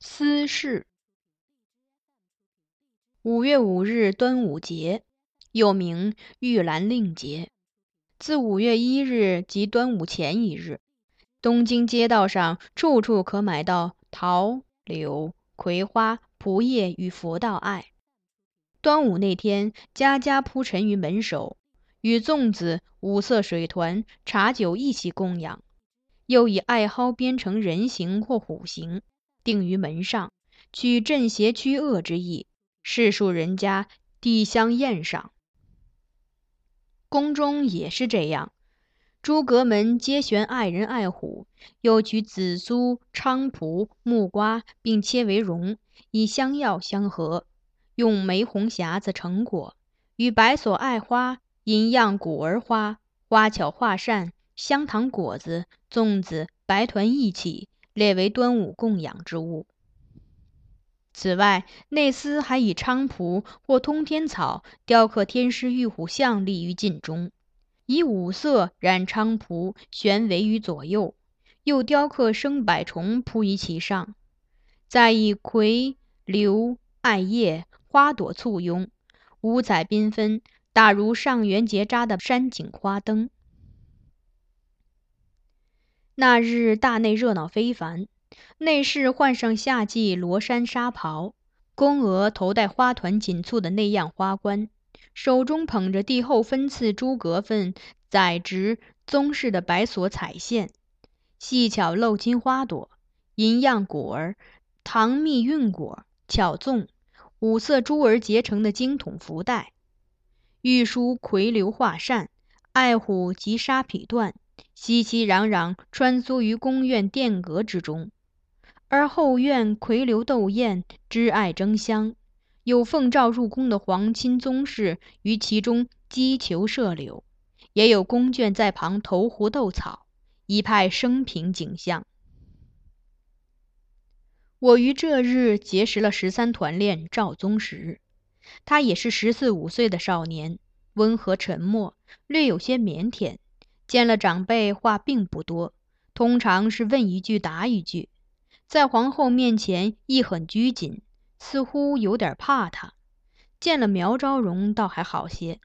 私事。五月五日，端午节，又名玉兰令节。自五月一日即端午前一日，东京街道上处处可买到桃、柳、葵花、蒲叶与佛道爱。端午那天，家家铺陈于门首，与粽子、五色水团、茶酒一起供养，又以艾蒿编成人形或虎形。定于门上，取镇邪驱恶之意。世庶人家递香宴上。宫中也是这样，诸阁门皆悬爱人爱虎，又取紫苏、菖蒲、木瓜，并切为蓉，以香药相合，用玫红匣子盛果，与白琐爱花、银样果儿花、花巧画扇、香糖果子、粽子、白团一起。列为端午供养之物。此外，内司还以菖蒲或通天草雕刻天师玉虎像立于镜中，以五色染菖蒲悬围于左右，又雕刻生百虫铺于其上，再以葵、柳、艾叶、花朵簇拥，五彩缤纷，大如上元节扎的山景花灯。那日大内热闹非凡，内侍换上夏季罗衫纱袍，宫娥头戴花团锦簇的那样花冠，手中捧着帝后分赐诸格分载植宗室的白索彩线，细巧镂金花朵、银样果儿、糖蜜韵果、巧粽、五色珠儿结成的精筒福袋，玉书葵流画扇、爱虎及沙匹缎。熙熙攘攘穿梭于宫院殿阁之中，而后院葵流斗艳，枝爱争香，有奉诏入宫的皇亲宗室于其中击球射柳，也有宫眷在旁投壶斗草，一派生平景象。我于这日结识了十三团练赵宗实，他也是十四五岁的少年，温和沉默，略有些腼腆。见了长辈，话并不多，通常是问一句答一句，在皇后面前亦很拘谨，似乎有点怕她。见了苗昭容，倒还好些，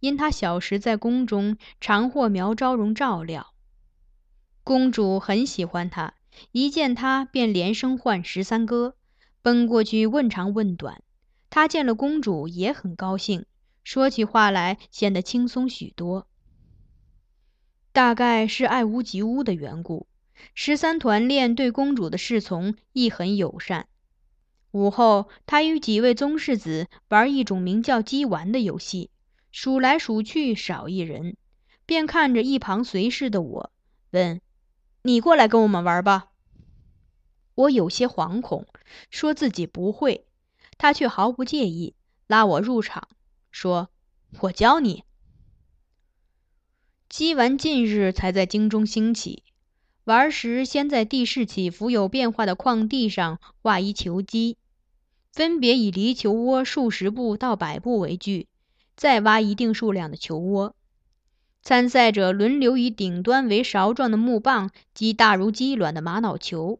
因他小时在宫中常获苗昭容照料，公主很喜欢他，一见他便连声唤十三哥，奔过去问长问短。他见了公主也很高兴，说起话来显得轻松许多。大概是爱屋及乌的缘故，十三团练对公主的侍从亦很友善。午后，他与几位宗室子玩一种名叫鸡丸的游戏，数来数去少一人，便看着一旁随侍的我，问：“你过来跟我们玩吧。”我有些惶恐，说自己不会，他却毫不介意，拉我入场，说：“我教你。”击丸近日才在京中兴起，玩时先在地势起伏有变化的旷地上画一球基，分别以离球窝数十步到百步为距，再挖一定数量的球窝。参赛者轮流以顶端为勺状的木棒击大如鸡卵的玛瑙球，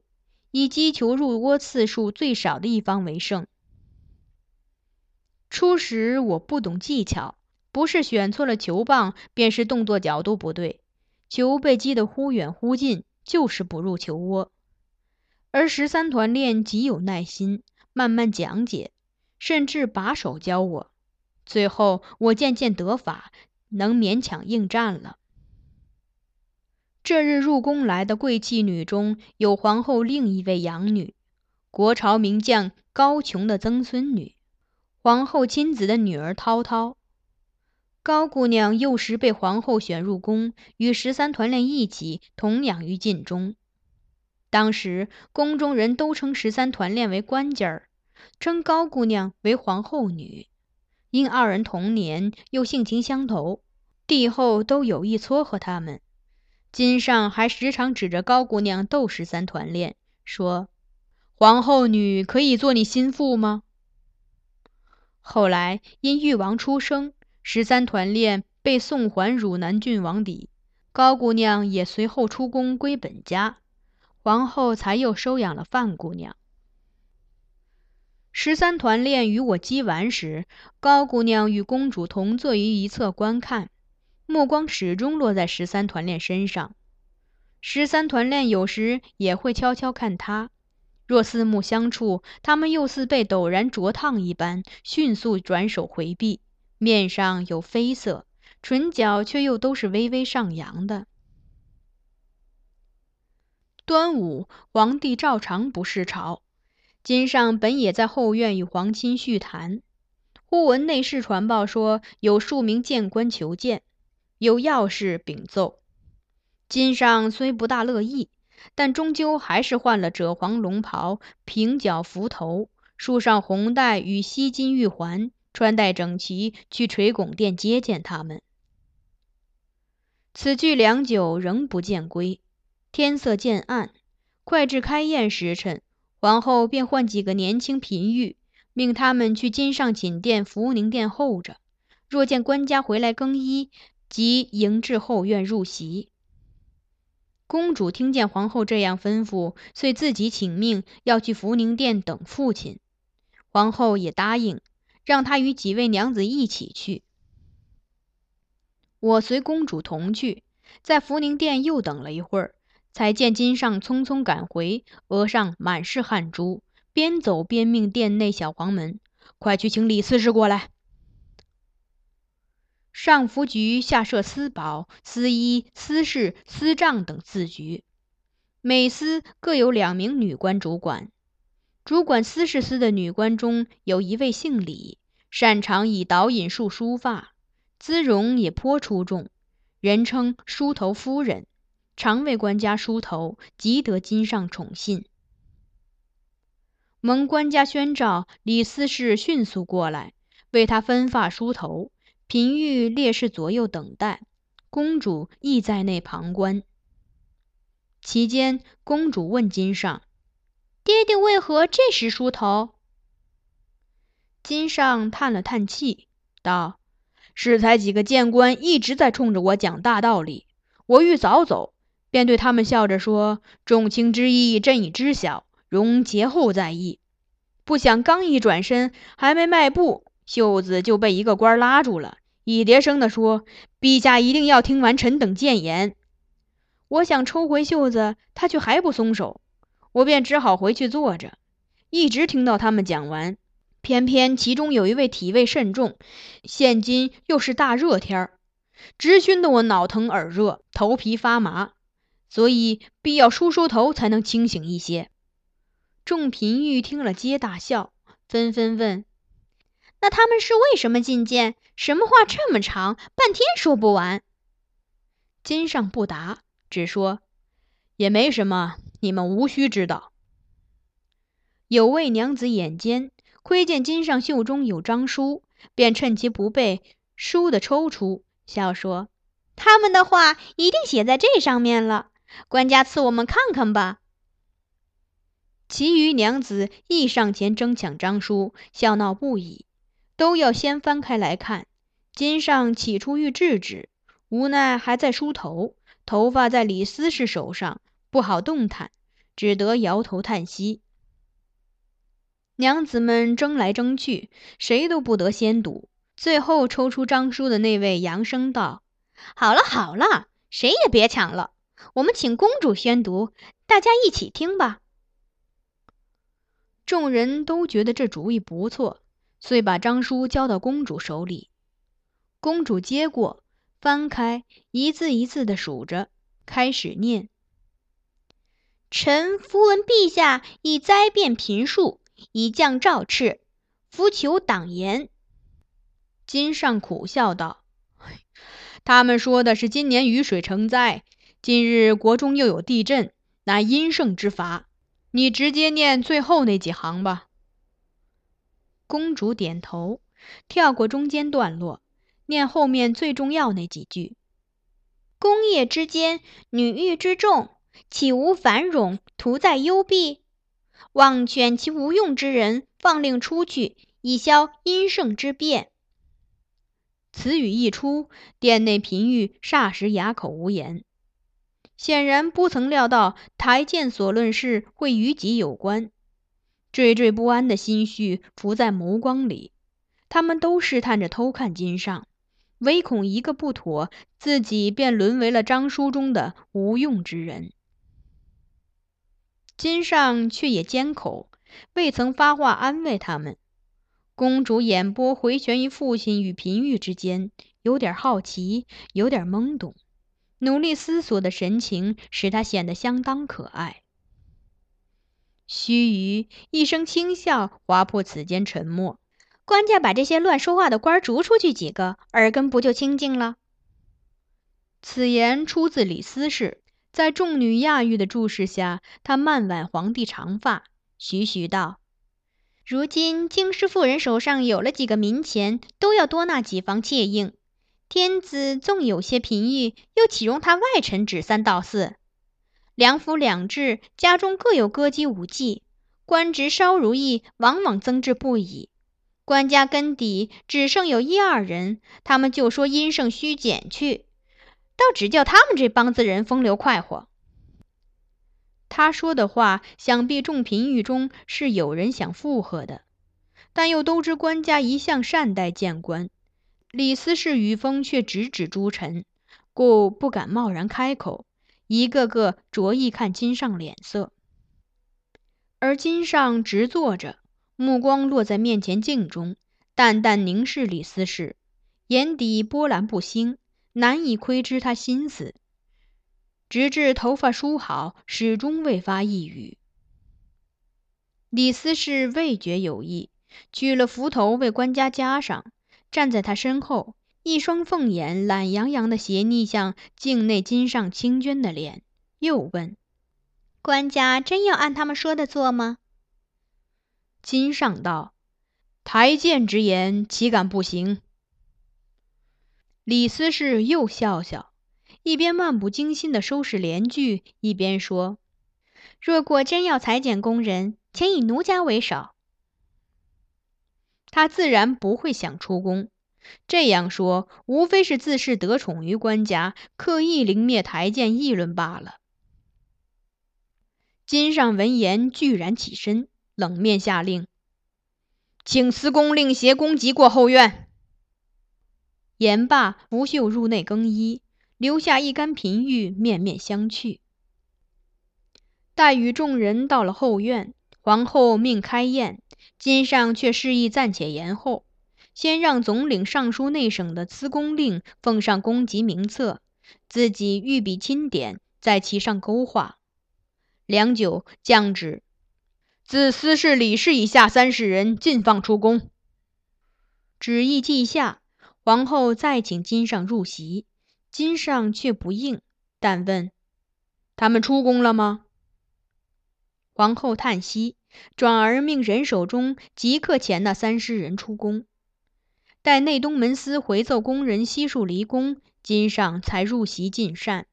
以击球入窝次数最少的一方为胜。初时我不懂技巧。不是选错了球棒，便是动作角度不对，球被击得忽远忽近，就是不入球窝。而十三团练极有耐心，慢慢讲解，甚至把手教我。最后我渐渐得法，能勉强应战了。这日入宫来的贵气女中有皇后另一位养女，国朝名将高琼的曾孙女，皇后亲子的女儿涛涛。高姑娘幼时被皇后选入宫，与十三团练一起同养于禁中。当时宫中人都称十三团练为官家儿，称高姑娘为皇后女。因二人同年，又性情相投，帝后都有意撮合他们。金上还时常指着高姑娘逗十三团练，说：“皇后女可以做你心腹吗？”后来因誉王出生。十三团练被送还汝南郡王邸，高姑娘也随后出宫归本家，皇后才又收养了范姑娘。十三团练与我击完时，高姑娘与公主同坐于一侧观看，目光始终落在十三团练身上。十三团练有时也会悄悄看她。若四目相触，他们又似被陡然灼烫一般，迅速转手回避，面上有绯色，唇角却又都是微微上扬的。端午，皇帝照常不视朝。金上本也在后院与皇亲叙谈，忽闻内侍传报说有数名谏官求见，有要事禀奏。金上虽不大乐意，但终究还是换了赭黄龙袍，平角幞头，束上红带与锡金玉环，穿戴整齐，去垂拱殿接见他们。此去良久，仍不见归。天色渐暗，快至开宴时辰，皇后便唤几个年轻嫔御，命他们去金上寝殿福宁殿候着。若见官家回来更衣，即迎至后院入席。公主听见皇后这样吩咐，遂自己请命要去福宁殿等父亲。皇后也答应，让他与几位娘子一起去。我随公主同去，在福宁殿又等了一会儿。才见金上匆匆赶回，额上满是汗珠，边走边命殿内小黄门：“快去请李司事过来。”上服局下设司宝、司医、司事、司账等四局，每司各有两名女官主管。主管司事司的女官中有一位姓李，擅长以导引术梳发，姿容也颇出众，人称“梳头夫人”。常为官家梳头，极得金上宠信。蒙官家宣召，李司事迅速过来，为他分发梳头。嫔御列士左右等待，公主亦在内旁观。期间，公主问金上：“爹爹为何这时梳头？”金上叹了叹气，道：“适才几个谏官一直在冲着我讲大道理，我欲早走。”便对他们笑着说：“众卿之意，朕已知晓，容节后再议。”不想刚一转身，还没迈步，袖子就被一个官拉住了，一叠声地说：“陛下一定要听完臣等谏言。”我想抽回袖子，他却还不松手，我便只好回去坐着，一直听到他们讲完。偏偏其中有一位体味甚重，现今又是大热天儿，直熏得我脑疼耳热，头皮发麻。所以必要梳梳头才能清醒一些。众嫔御听了皆大笑，纷纷问：“那他们是为什么进谏？什么话这么长，半天说不完？”金上不答，只说：“也没什么，你们无需知道。”有位娘子眼尖，窥见金上袖中有章书，便趁其不备，倏地抽出，笑说：“他们的话一定写在这上面了。”官家赐我们看看吧。其余娘子亦上前争抢章书，笑闹不已，都要先翻开来看。金上起初欲制止，无奈还在梳头，头发在李思氏手上，不好动弹，只得摇头叹息。娘子们争来争去，谁都不得先读。最后抽出章书的那位扬声道：“好了好了，谁也别抢了。”我们请公主宣读，大家一起听吧。众人都觉得这主意不错，遂把章书交到公主手里。公主接过，翻开，一字一字的数着，开始念：“臣伏闻陛下以灾变贫庶，以降诏敕，伏求党言。”金上苦笑道：“他们说的是今年雨水成灾。”今日国中又有地震，乃阴盛之罚。你直接念最后那几行吧。公主点头，跳过中间段落，念后面最重要那几句：“功业之间，女欲之众，岂无繁荣，徒在幽闭？望劝其无用之人，放令出去，以消阴盛之变。”此语一出，殿内嫔御霎时哑口无言。显然不曾料到台谏所论事会与己有关。惴惴不安的心绪浮在眸光里。他们都试探着偷看金上，唯恐一个不妥，自己便沦为了章书中的无用之人。金上却也缄口，未曾发话安慰他们。公主眼波回旋于父亲与嫔玉之间，有点好奇，有点懵懂，努力思索的神情使她显得相当可爱。须臾，一声轻笑划破此间沉默。官家把这些乱说话的官逐出去几个，耳根不就清净了？此言出自李斯氏，在众女亚玉的注视下，他慢挽皇帝长发，徐徐道：“如今京师妇人手上有了几个民钱，都要多纳几房妾应。天子纵有些嫔御，又岂容他外臣指三道四？两府两制，家中各有歌姬舞伎，官职稍如意，往往增至不已。”官家根底只剩有一二人，他们就说阴盛虚减去，倒只叫他们这帮子人风流快活。他说的话，想必众嫔御中是有人想附和的，但又都知官家一向善待谏官，李斯是语风却直指诸臣，故不敢贸然开口，一个个着意看金上脸色，而金上直坐着。目光落在面前镜中，淡淡凝视李斯时，眼底波澜不兴，难以窥知他心思。直至头发梳好，始终未发一语。李斯是未觉有意，取了符头为官家加上，站在他身后，一双凤眼懒洋洋地斜睨向镜内金上清娟的脸，又问：“官家真要按他们说的做吗？”金上道：“台谏之言，岂敢不行？”李斯是又笑笑，一边漫不经心地收拾帘具，一边说：“若果真要裁剪工人，请以奴家为首。”他自然不会想出宫，这样说无非是自恃得宠于官家，刻意凌灭台谏议论罢了。金上闻言，拒然起身。冷面下令，请司宫令携宫籍过后院。言罢，拂袖入内更衣，留下一干嫔御面面相觑。待与众人到了后院，皇后命开宴，金上却示意暂且延后，先让总领尚书内省的司公令奉上宫籍名册，自己御笔亲点，在其上勾画。良久，降旨。自司事、李氏以下三十人尽放出宫。旨意记下，皇后再请金上入席，金上却不应，但问：“他们出宫了吗？”皇后叹息，转而命人手中即刻遣那三十人出宫。待内东门司回奏宫人悉数离宫，金上才入席进膳。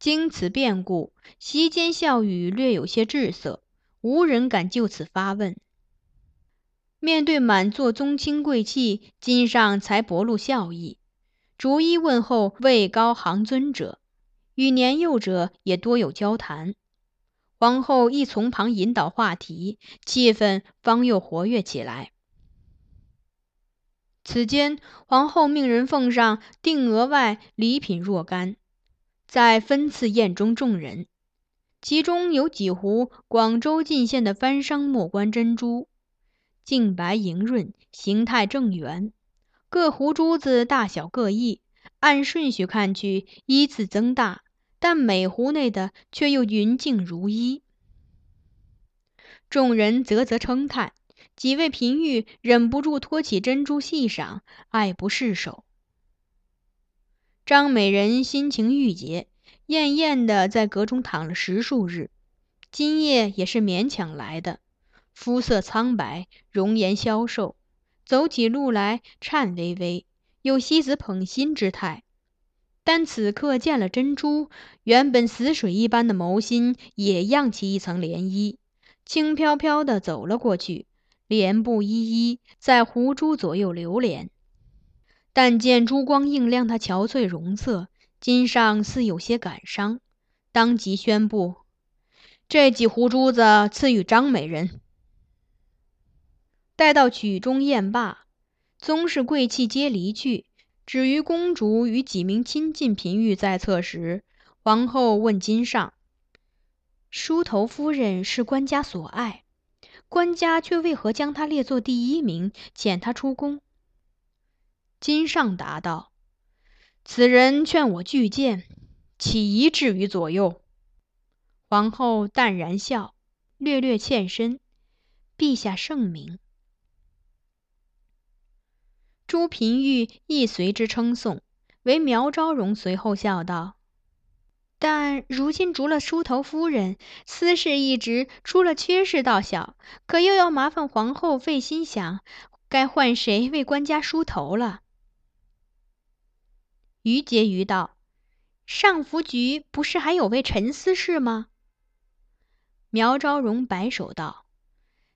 经此变故，席间笑语略有些滞涩，无人敢就此发问。面对满座宗亲贵戚，金上才薄露笑意，逐一问候位高行尊者，与年幼者也多有交谈。皇后亦从旁引导话题，气氛方又活跃起来。此间，皇后命人奉上定额外礼品若干。在分赐宴中，众人其中有几壶广州进献的番商莫关珍珠，净白莹润，形态正圆。各壶珠子大小各异，按顺序看去依次增大，但每壶内的却又匀净如一。众人啧啧称叹，几位嫔御忍不住托起珍珠细赏，爱不释手。张美人心情郁结，艳艳的在阁中躺了十数日，今夜也是勉强来的。肤色苍白，容颜消瘦，走起路来颤巍巍，有西子捧心之态。但此刻见了珍珠，原本死水一般的眸心也漾起一层涟漪，轻飘飘的走了过去，莲步依依，在湖珠左右流连。但见珠光映亮她憔悴容色，襟上似有些感伤，当即宣布：“这几壶珠子赐予张美人。待到曲终宴罢，宗室贵戚皆离去，只余公主与几名亲近嫔御在侧时，皇后问金上：“梳头夫人是官家所爱，官家却为何将她列作第一名，遣她出宫？”金上答道：“此人劝我拒见，岂宜置于左右？”皇后淡然笑，略略欠身：“陛下圣明。”朱嫔玉亦随之称颂，唯苗昭容随后笑道：“但如今逐了梳头夫人，私事一职出了缺事倒小，可又要麻烦皇后费心想，该换谁为官家梳头了。”于婕妤道：“上福局不是还有位陈思氏吗？”苗昭容摆手道：“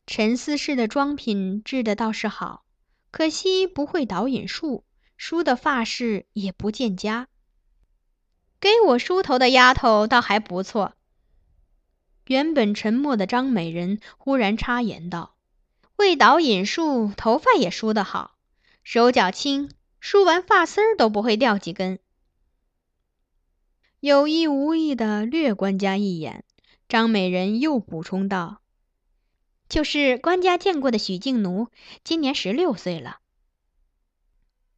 陈思氏的妆品制的倒是好。”可惜不会导引术，梳的发饰也不见佳。给我梳头的丫头倒还不错。原本沉默的张美人忽然插言道：“为导引术，头发也梳得好，手脚轻，梳完发丝儿都不会掉几根。”有意无意的略官家一眼，张美人又补充道。就是官家见过的许静奴，今年十六岁了。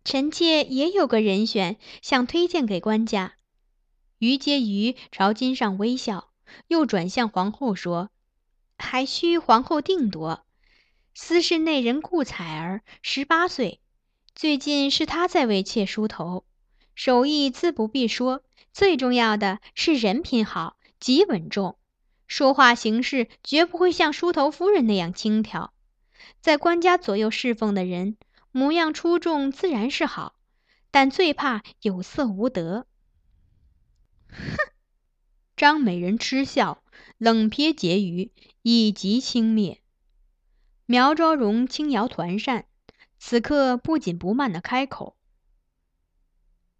臣妾也有个人选，想推荐给官家。于婕妤朝金上微笑，又转向皇后说：“还需皇后定夺。司室内人顾采儿，十八岁，最近是她在为妾梳头，手艺自不必说，最重要的是人品好，极稳重。”说话行事绝不会像梳头夫人那样轻佻，在官家左右侍奉的人，模样出众自然是好，但最怕有色无德。哼！张美人嗤笑，冷瞥婕妤，以及轻蔑。苗昭容轻摇团扇，此刻不紧不慢的开口：“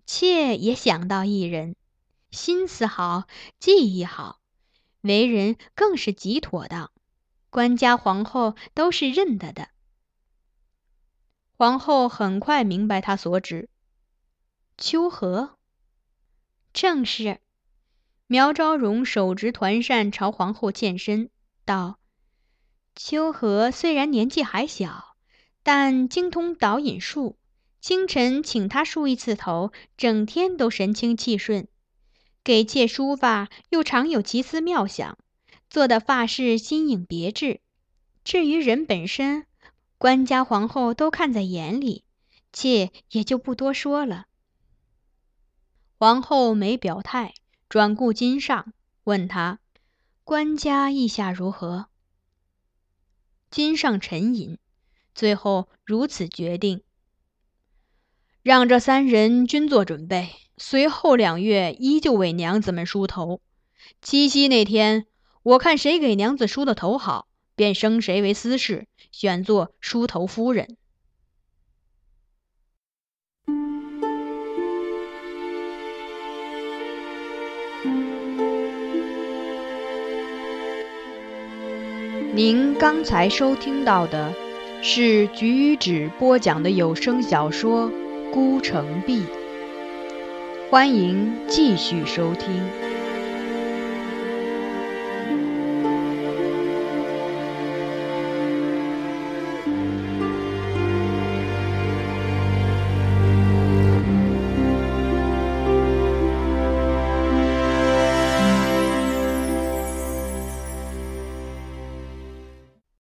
妾也想到一人，心思好，技艺好。”为人更是极妥当，官家皇后都是认得的。皇后很快明白他所指，秋荷正是。苗昭容手执团扇朝皇后欠身道：“秋荷虽然年纪还小，但精通导引术。清晨请她梳一次头，整天都神清气顺。”给妾梳发，又常有奇思妙想，做的发饰新颖别致。至于人本身，官家皇后都看在眼里，妾也就不多说了。皇后没表态，转顾金上，问他：“官家意下如何？”金上沉吟，最后如此决定：“让这三人均做准备。”随后两月依旧为娘子们梳头，七夕那天，我看谁给娘子梳的头好，便升谁为司事，选做梳头夫人。您刚才收听到的是橘子播讲的有声小说《孤城闭》。欢迎继续收听。